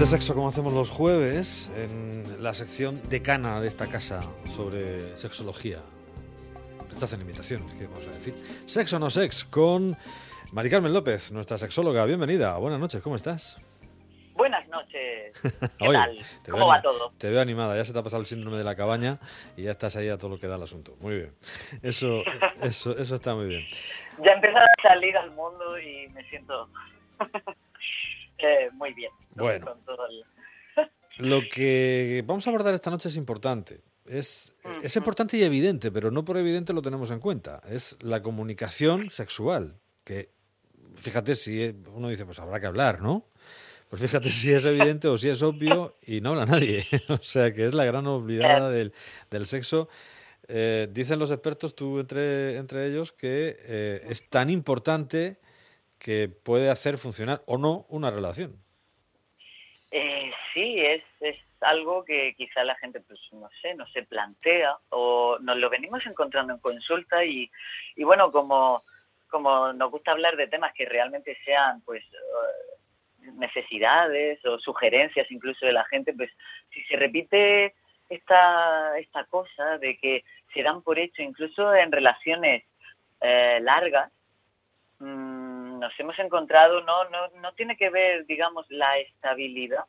De sexo como hacemos los jueves en la sección decana de esta casa sobre sexología. Estás en invitaciones, ¿qué vamos a decir? Sexo no sex con Mari Carmen López, nuestra sexóloga. Bienvenida. Buenas noches, ¿cómo estás? Buenas noches. ¿Qué tal? ¿Cómo va todo? Te veo animada, ya se te ha pasado el síndrome de la cabaña y ya estás ahí a todo lo que da el asunto. Muy bien. Eso, eso, eso está muy bien. Ya he empezado a salir al mundo y me siento eh, muy bien. Bueno. Lo que vamos a abordar esta noche es importante. Es, es importante y evidente, pero no por evidente lo tenemos en cuenta. Es la comunicación sexual, que fíjate si uno dice, pues habrá que hablar, ¿no? Pues fíjate si es evidente o si es obvio y no habla nadie. o sea que es la gran olvidada del, del sexo. Eh, dicen los expertos, tú entre, entre ellos, que eh, es tan importante que puede hacer funcionar o no una relación. Eh, sí, es, es algo que quizá la gente, pues no sé, no se plantea o nos lo venimos encontrando en consulta y, y bueno, como, como nos gusta hablar de temas que realmente sean, pues necesidades o sugerencias incluso de la gente, pues si se repite esta, esta cosa de que se dan por hecho incluso en relaciones eh, largas, mmm, nos hemos encontrado, no, no, no tiene que ver, digamos, la estabilidad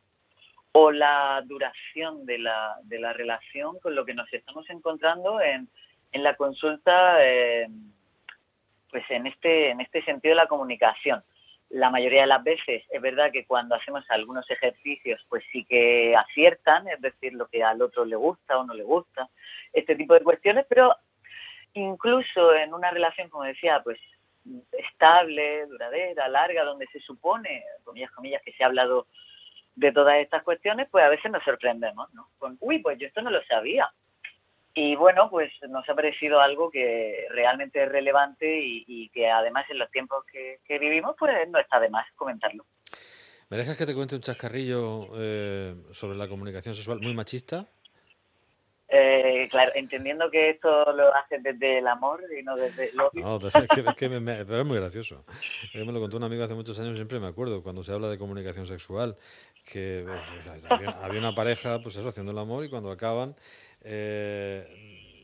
o la duración de la, de la relación con lo que nos estamos encontrando en, en la consulta, eh, pues en este, en este sentido de la comunicación. La mayoría de las veces es verdad que cuando hacemos algunos ejercicios pues sí que aciertan, es decir, lo que al otro le gusta o no le gusta, este tipo de cuestiones, pero incluso en una relación, como decía, pues estable, duradera, larga, donde se supone, comillas, comillas, que se ha hablado de todas estas cuestiones, pues a veces nos sorprendemos, ¿no? Con, uy, pues yo esto no lo sabía. Y bueno, pues nos ha parecido algo que realmente es relevante y, que además en los tiempos que, vivimos, pues no está de más comentarlo. ¿Me dejas que te cuente un chascarrillo eh, sobre la comunicación sexual muy machista? Eh, claro, entendiendo que esto lo haces desde el amor y no desde el odio. No, es que, pero es muy gracioso. me lo contó un amigo hace muchos años, siempre me acuerdo, cuando se habla de comunicación sexual, que pues, había, una pareja, pues eso, haciendo el amor y cuando acaban, eh,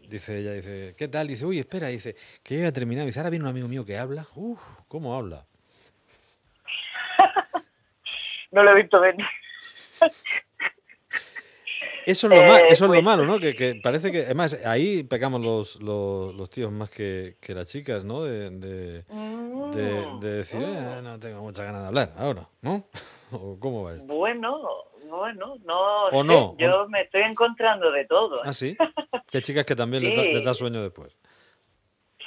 dice ella, dice, ¿qué tal? Dice, uy, espera, dice, que yo ya he terminado. Dice, ahora viene un amigo mío que habla. Uf, ¿cómo habla? no lo he visto venir. Eso es lo, eh, eso es lo pues malo, ¿no? Que, parece que, además, ahí pecamos los, los, tíos más que, que, las chicas, ¿no? De, de, mm. decir, eh, no tengo mucha ganas de hablar ahora, ¿no? ¿O ¿Cómo va esto? Bueno, bueno, no, no yo me estoy encontrando de todo. ¿Ah, sí? ¿Qué chicas que también les, da, sueño después?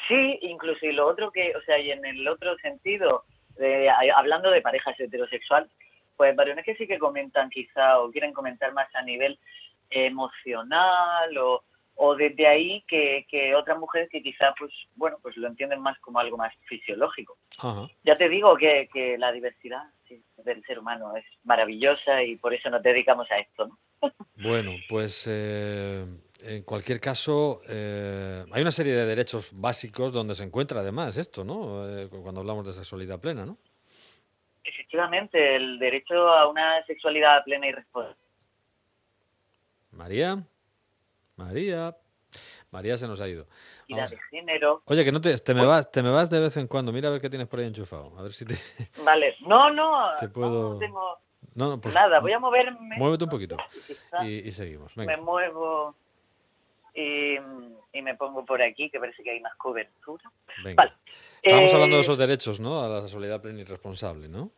Sí, incluso y lo otro que, o sea, y en el otro sentido, hablando de parejas heterosexuales, pues varones que sí que comentan quizá o quieren comentar más a nivel emocional o, o desde ahí que, que otras mujeres que quizá pues bueno pues lo entienden más como algo más fisiológico. Ya te digo que, que la diversidad del ser humano es maravillosa y por eso nos dedicamos a esto ¿no? bueno pues eh, en cualquier caso eh, hay una serie de derechos básicos donde se encuentra además esto no eh, cuando hablamos de sexualidad plena no efectivamente el derecho a una sexualidad plena y responsable María. María. María se nos ha ido. de género. Oye, que no te, te, me vas, te me vas de vez en cuando. Mira a ver qué tienes por ahí enchufado. A ver si te. Vale. No, no. Te puedo. No tengo no, pues, nada. Voy a moverme. Muévete un poquito. Y, seguimos. Me muevo y, y, me pongo por aquí, que parece que hay más cobertura. Venga. Vale. Estamos hablando de eh, esos derechos, ¿no? A la sexualidad plena y responsable, ¿no?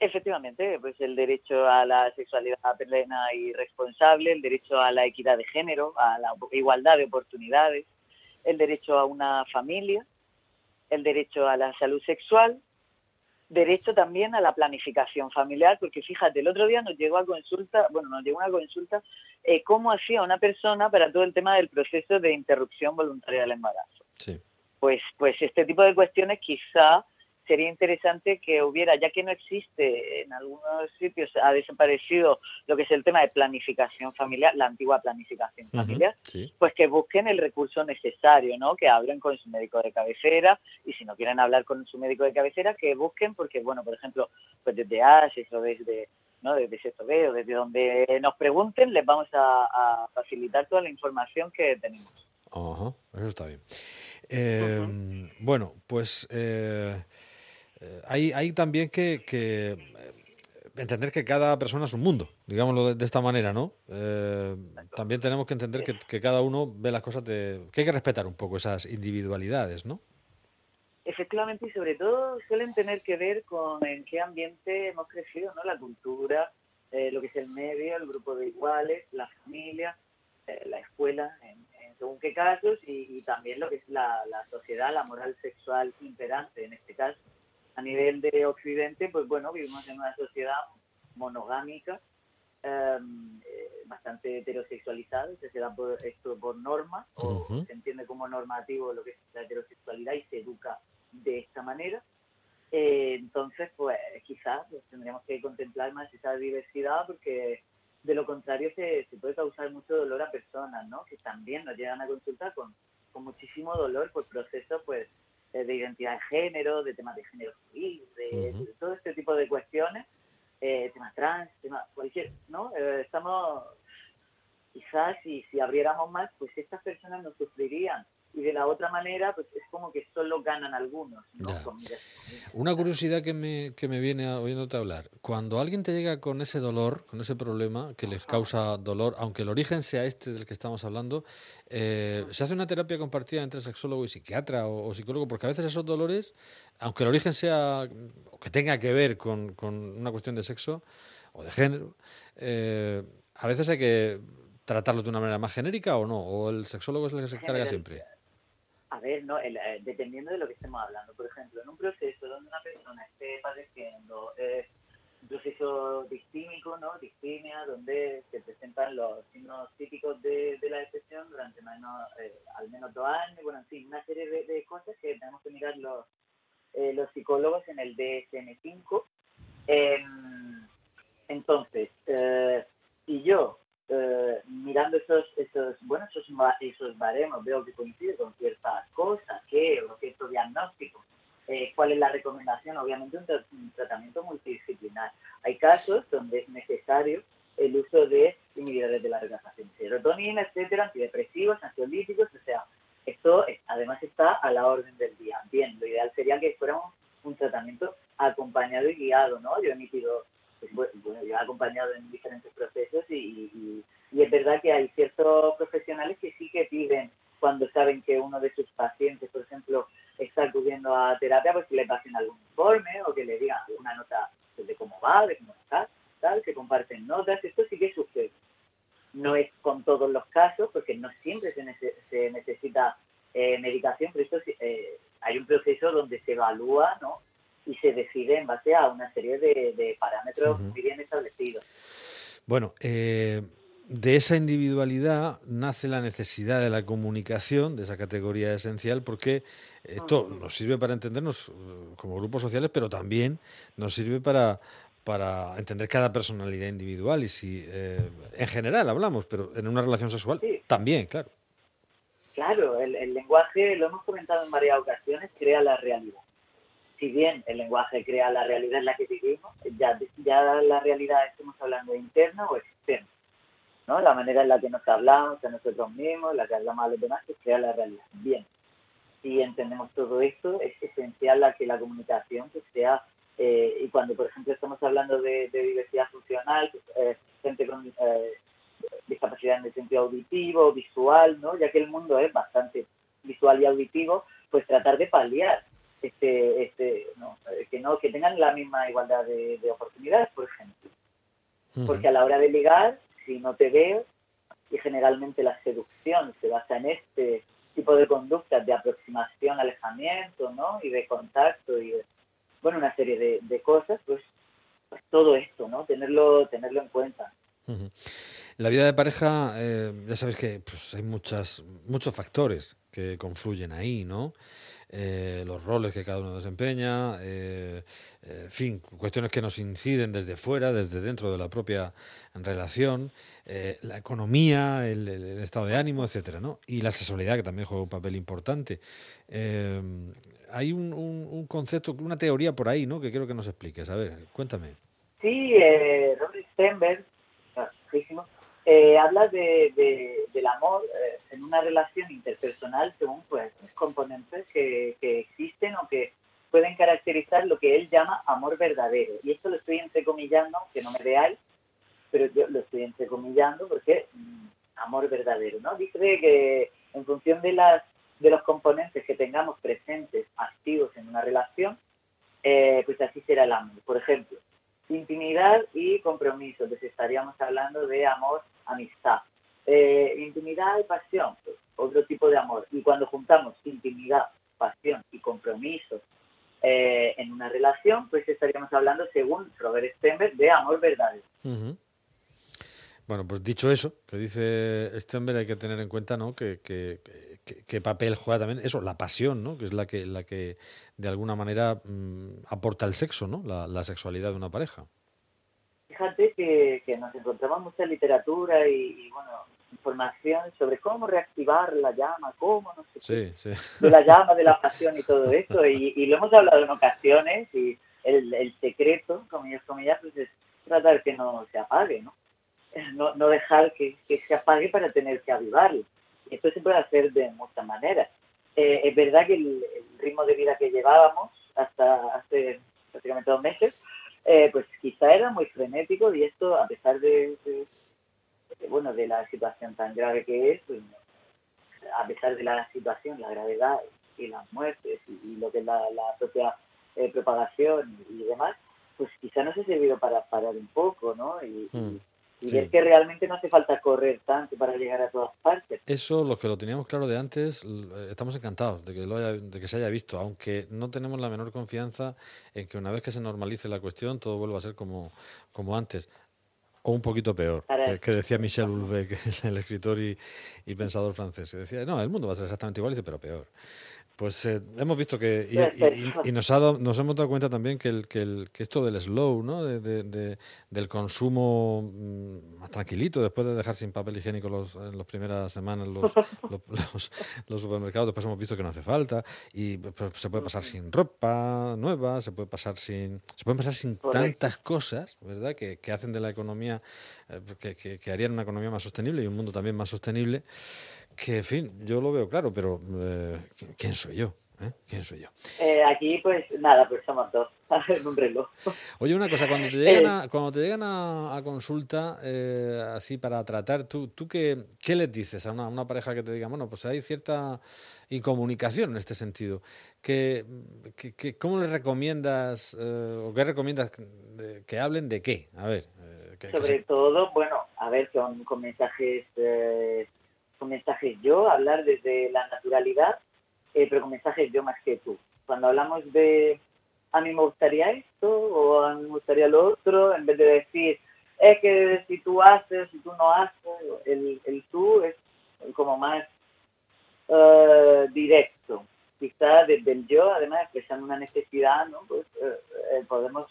Efectivamente, pues el derecho a la sexualidad plena y responsable, el derecho a la equidad de género, a la igualdad de oportunidades, el derecho a una familia, el derecho a la salud sexual, derecho también a la planificación familiar, porque fíjate, el otro día nos llegó a consulta, bueno, nos llegó una consulta, eh, cómo hacía una persona para todo el tema del proceso de interrupción voluntaria del embarazo. Sí. Pues, pues este tipo de cuestiones quizá sería interesante que hubiera, ya que no existe en algunos sitios, ha desaparecido lo que es el tema de planificación familiar, la antigua planificación familiar, pues que busquen el recurso necesario, ¿no? Que hablen con su médico de cabecera y si no quieren hablar con su médico de cabecera, que busquen, porque, bueno, por ejemplo, pues desde ASES o desde ¿no? desde Sexto B o desde donde nos pregunten, les vamos a, facilitar toda la información que tenemos. Ajá, eso está bien. Eh, bueno, pues eh, eh, hay, hay, también que, entender que cada persona es un mundo, digámoslo de, esta manera, ¿no? también tenemos que entender que, que, cada uno ve las cosas de... que hay que respetar un poco esas individualidades, ¿no? Efectivamente, y sobre todo suelen tener que ver con en qué ambiente hemos crecido, ¿no? La cultura, eh, lo que es el medio, el grupo de iguales, la familia, eh, la escuela, en, según qué casos, y, también lo que es la, sociedad, la moral sexual imperante en este caso. A nivel de Occidente, pues bueno, vivimos en una sociedad monogámica, em, eh, bastante heterosexualizada, se da por, esto por norma, o se entiende como normativo lo que es la heterosexualidad y se educa de esta manera. Eh, entonces, pues quizás pues, tendríamos que contemplar más esa diversidad porque de lo contrario se, se, puede causar mucho dolor a personas, ¿no? Que también nos llegan a consultar con, con muchísimo dolor por procesos, pues, de identidad de género, de temas de género civil, de, todo este tipo de cuestiones, eh, temas trans, temas cualquier, ¿no? Eh, estamos, quizás si, si abriéramos más, pues estas personas no sufrirían y de la otra manera pues es como que solo ganan algunos. Una curiosidad que me, que me viene oyéndote hablar, cuando alguien te llega con ese dolor, con ese problema que les causa dolor, aunque el origen sea este del que estamos hablando, eh, ¿se hace una terapia compartida entre sexólogo y psiquiatra o, psicólogo? Porque a veces esos dolores, aunque el origen sea, o que tenga que ver con, con una cuestión de sexo o de género, eh, a veces hay que tratarlo de una manera más genérica o no, o el sexólogo es el que se encarga siempre. A ver, no, eh, dependiendo de lo que estemos hablando. Por ejemplo, en un proceso donde una persona esté padeciendo eh, un proceso distímico, ¿no? Distimia, donde se presentan los signos típicos de, la depresión durante menos, eh, al menos dos años, bueno, en fin, una serie de, cosas que tenemos que mirar los, los psicólogos en el DSM-5. Em, entonces, y yo eh, mirando esos, esos, bueno, esos, esos baremos, veo que coincide con ciertas cosas, que, o cierto diagnóstico. Eh, ¿Cuál es la recomendación? Obviamente un, tratamiento multidisciplinar. Hay casos donde es necesario el uso de inhibidores de la relajación, serotonina, etcétera, antidepresivos, ansiolíticos, o sea, esto además está a la orden del día. Bien, lo ideal sería que fuera un, un tratamiento acompañado y guiado, ¿no? Yo he emitido bueno, yo he acompañado en diferentes procesos y, es verdad que hay ciertos profesionales que sí que piden cuando saben que uno de sus pacientes, por ejemplo, está acudiendo a terapia, pues que le pasen algún informe o que le digan una nota de cómo va, de cómo está, tal, que comparten notas, esto sí que sucede. No es con todos los casos, porque no siempre se, se necesita eh, medicación, pero esto eh, hay un proceso donde se evalúa, ¿no? y se decide en base a una serie de, parámetros muy bien establecidos. Bueno, eh, de esa individualidad nace la necesidad de la comunicación, de esa categoría esencial, porque esto nos sirve para entendernos eh, como grupos sociales, pero también nos sirve para, para entender cada personalidad individual y si eh, en general hablamos, pero en una relación sexual también, claro. Claro, el, lenguaje, lo hemos comentado en varias ocasiones, crea la realidad si bien el lenguaje crea la realidad en la que vivimos, ya, ya la realidad estamos hablando interna o externa. ¿No? La manera en la que nos hablamos a nosotros mismos, la que hablamos a los demás, que crea la realidad. Bien, si entendemos todo esto, es esencial que la comunicación que sea, eh, y cuando por ejemplo estamos hablando de, diversidad funcional, eh, gente con eh, discapacidad en el sentido auditivo, visual, ¿no? ya que el mundo es bastante visual y auditivo, pues tratar de paliar este, este, no, que no, que tengan la misma igualdad de, oportunidades, por ejemplo. Porque a la hora de ligar, si no te veo, y generalmente la seducción se basa en este tipo de conductas de aproximación, alejamiento, ¿no? Y de contacto y bueno, una serie de, cosas, pues, pues, todo esto, ¿no? Tenerlo, tenerlo en cuenta. La vida de pareja, eh, ya sabes que pues, hay muchas, muchos factores que confluyen ahí, ¿no? Eh, los roles que cada uno desempeña, eh, eh, en fin, cuestiones que nos inciden desde fuera, desde dentro de la propia relación, la economía, el, estado de ánimo, etcétera, ¿no? Y la sexualidad, que también juega un papel importante. hay un, concepto, una teoría por ahí, ¿no? Que quiero que nos expliques. A ver, cuéntame. Sí, Stenberg, eh, habla de, del amor eh, en una relación interpersonal según pues componentes que, que existen o que pueden caracterizar lo que él llama amor verdadero. Y esto lo estoy entrecomillando, que no me veáis, pero yo lo estoy entrecomillando porque mm, amor verdadero, ¿no? Dice que en función de las de los componentes que tengamos presentes, activos en una relación, eh, pues así será el amor. Por ejemplo, intimidad y compromiso, entonces estaríamos hablando de amor, amistad. Eh, intimidad y pasión, pues, otro tipo de amor. Y cuando juntamos intimidad, pasión y compromiso eh, en una relación, pues estaríamos hablando, según Robert Stenberg, de amor verdadero. Bueno, pues dicho eso, que dice Stenberg, hay que tener en cuenta ¿no? que, que, papel juega también eso, la pasión, ¿no? que es la que, la que de alguna manera mm, aporta el sexo, ¿no? La, sexualidad de una pareja. Fíjate que, que nos encontramos mucha literatura y, bueno, información sobre cómo reactivar la llama, cómo, no sé sí, de la llama, de la pasión y todo eso, y, lo hemos hablado en ocasiones, y el, el secreto, comillas, comillas, pues es tratar que no se apague, ¿no? No, no dejar que, que se apague para tener que avivarlo. Esto se puede hacer de muchas maneras. Eh, es verdad que el, ritmo de vida que llevábamos hasta hace prácticamente dos meses, eh, pues quizá era muy frenético y esto, a pesar de, bueno, de la situación tan grave que es, pues, a pesar de la situación, la gravedad y las muertes y, lo que es la, propia eh, propagación y demás, pues quizá nos ha servido para parar un poco, ¿no? Y, hmm y es que realmente no hace falta correr tanto para llegar a todas partes. Eso, los que lo teníamos claro de antes, estamos encantados de que, lo de que se haya visto, aunque no tenemos la menor confianza en que una vez que se normalice la cuestión, todo vuelva a ser como, como antes. O un poquito peor, que decía Michel Houellebecq, el escritor y, y pensador francés. Decía, no, el mundo va a ser exactamente igual, pero peor. Pues eh, hemos visto que, y, nos, ha nos hemos dado cuenta también que, el, que, el, que esto del slow, ¿no? De, del consumo mm, más tranquilito, después de dejar sin papel higiénico los, en las primeras semanas los, los, supermercados, después hemos visto que no hace falta, y pues, se puede pasar sin ropa nueva, se puede pasar sin, se pueden pasar sin tantas cosas, ¿verdad? Que, que hacen de la economía, eh, que, que harían una economía más sostenible y un mundo también más sostenible. Que, en fin, yo lo veo claro, pero eh, ¿quién soy yo? ¿Eh? ¿Quién soy yo? Eh, aquí, pues nada, pues somos dos, en un reloj. Oye, una cosa, cuando te llegan a, cuando te llegan a, consulta, así para tratar, ¿tú, tú qué, qué les dices a una, pareja que te diga, bueno, pues hay cierta incomunicación en este sentido? ¿Qué, cómo les recomiendas o qué recomiendas que hablen de qué? A ver. Sobre todo, bueno, a ver, con, con mensajes con mensajes yo, hablar desde la naturalidad, eh, pero con mensajes yo más que tú. Cuando hablamos de a mí me gustaría esto o a mí me gustaría lo otro, en vez de decir es que si tú haces, si tú no haces, el, el tú es como más uh, directo. Quizá desde el yo, además expresando una necesidad, ¿no? pues uh, podemos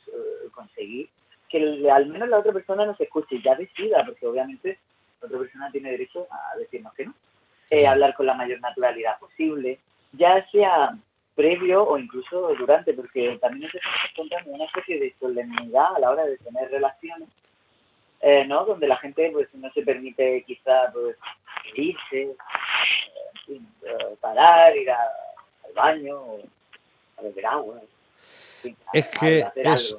conseguir que al menos la otra persona nos escuche y ya decida, porque obviamente otra persona tiene derecho a decirnos que no. Eh, hablar con la mayor naturalidad posible, ya sea previo o incluso durante, porque también nos estamos encontrando una especie de solemnidad a la hora de tener relaciones, eh, ¿no? Donde la gente pues no se permite quizá pues irse, eh, parar, ir al baño, o a beber agua, es que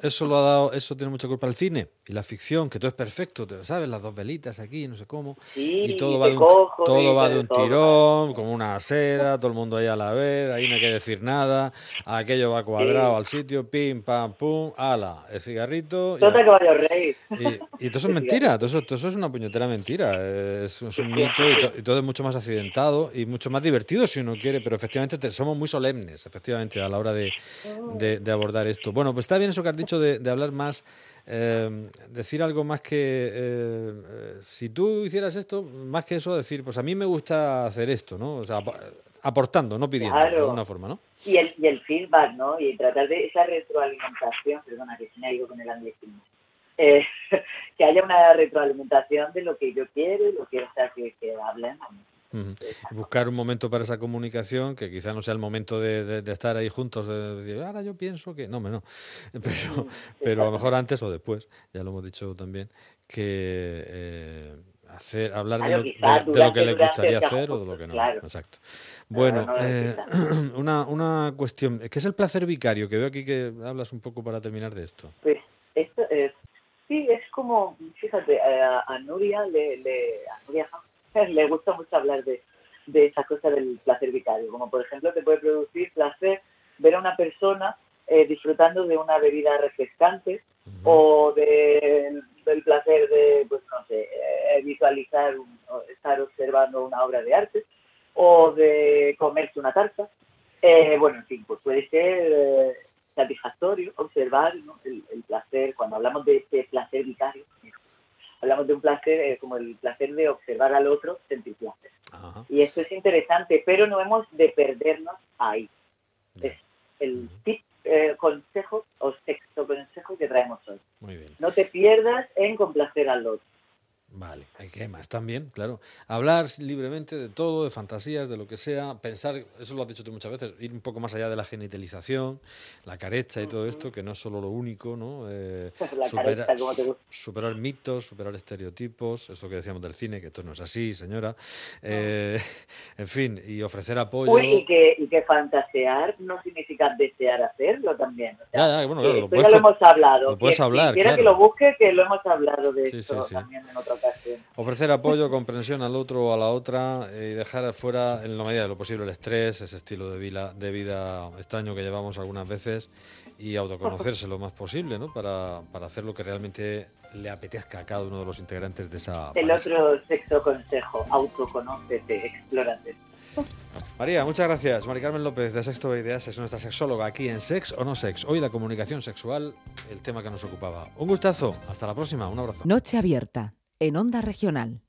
eso lo ha dado, eso tiene mucha culpa el cine y la ficción, que todo es perfecto, ¿sabes? Las dos velitas aquí, no sé cómo. y todo va de un, todo va de un tirón, como una seda, todo el mundo ahí a la vez, ahí no hay que decir nada, aquello va cuadrado al sitio, pim, pam, pum, ala, el cigarrito. Y, y, todo eso es mentira, todo eso, todo eso, es una puñetera mentira, es, un mito y, todo es mucho más accidentado y mucho más divertido si uno quiere, pero efectivamente somos muy solemnes, efectivamente, a la hora de, de, abordar esto. Bueno, pues está bien eso que has dicho de, de hablar más eh, decir algo más que eh, si tú hicieras esto, más que eso, decir, pues a mí me gusta hacer esto, ¿no? O sea, aportando, no pidiendo, de alguna forma, ¿no? Y el, y el feedback, ¿no? Y tratar de esa retroalimentación, perdona que se me ha ido con el anglicismo, eh, que haya una retroalimentación de lo que yo quiero y lo que, o sea, que, que hablen Buscar un momento para esa comunicación que quizá no sea el momento de, estar ahí juntos, de ahora yo pienso que. No, no. Pero, pero a lo mejor antes o después, ya lo hemos dicho también, que. Eh, hacer hablar de lo, que le gustaría hacer o de lo que no. Exacto. Bueno, eh, una, una cuestión, ¿qué es el placer vicario? Que veo aquí que hablas un poco para terminar de esto. Pues esto es, sí, es como, fíjate, eh, a, Nuria le, le, a Nuria le gusta mucho hablar de, de esa cosa del placer vicario, como por ejemplo te puede producir placer ver a una persona eh, disfrutando de una bebida refrescante o de, del placer de, pues no sé, eh, visualizar, estar observando una obra de arte o de comerse una tarta. Eh, bueno, en fin, pues puede ser satisfactorio observar el, el, placer, cuando hablamos de este placer vicario, hablamos de un placer eh, como el placer de observar al otro, sentir placer. Y esto es interesante, pero no hemos de perdernos ahí. Es el tip, eh, consejo o sexto consejo que traemos hoy. No te pierdas en complacer al otro. Vale, hay que más también, claro. Hablar libremente de todo, de fantasías, de lo que sea, pensar, eso lo has dicho tú muchas veces, ir un poco más allá de la genitalización, la carecha y todo esto, que no es solo lo único, ¿no? Eh, superar, mitos, superar estereotipos, esto que decíamos del cine, que esto no es así, señora. Eh, en fin, y ofrecer apoyo. y, que, y que fantasear no significa desear hacerlo también. ya, ya, bueno, claro, lo, ya lo hemos hablado. Lo puedes hablar, quiera que lo busque, que lo hemos hablado de esto también en Ofrecer apoyo, comprensión al otro o a la otra eh, y dejar fuera, en la medida de lo posible, el estrés, ese estilo de vida, de vida extraño que llevamos algunas veces y autoconocerse lo más posible, ¿no? Para, para hacer lo que realmente le apetezca a cada uno de los integrantes de esa. El otro sexto consejo, autoconócete, explórate. María, muchas gracias. María Carmen López de Sexto Ideas es nuestra sexóloga aquí en Sex o No Sex. Hoy la comunicación sexual, el tema que nos ocupaba. Un gustazo. Hasta la próxima. Un abrazo. Noche abierta en Onda Regional.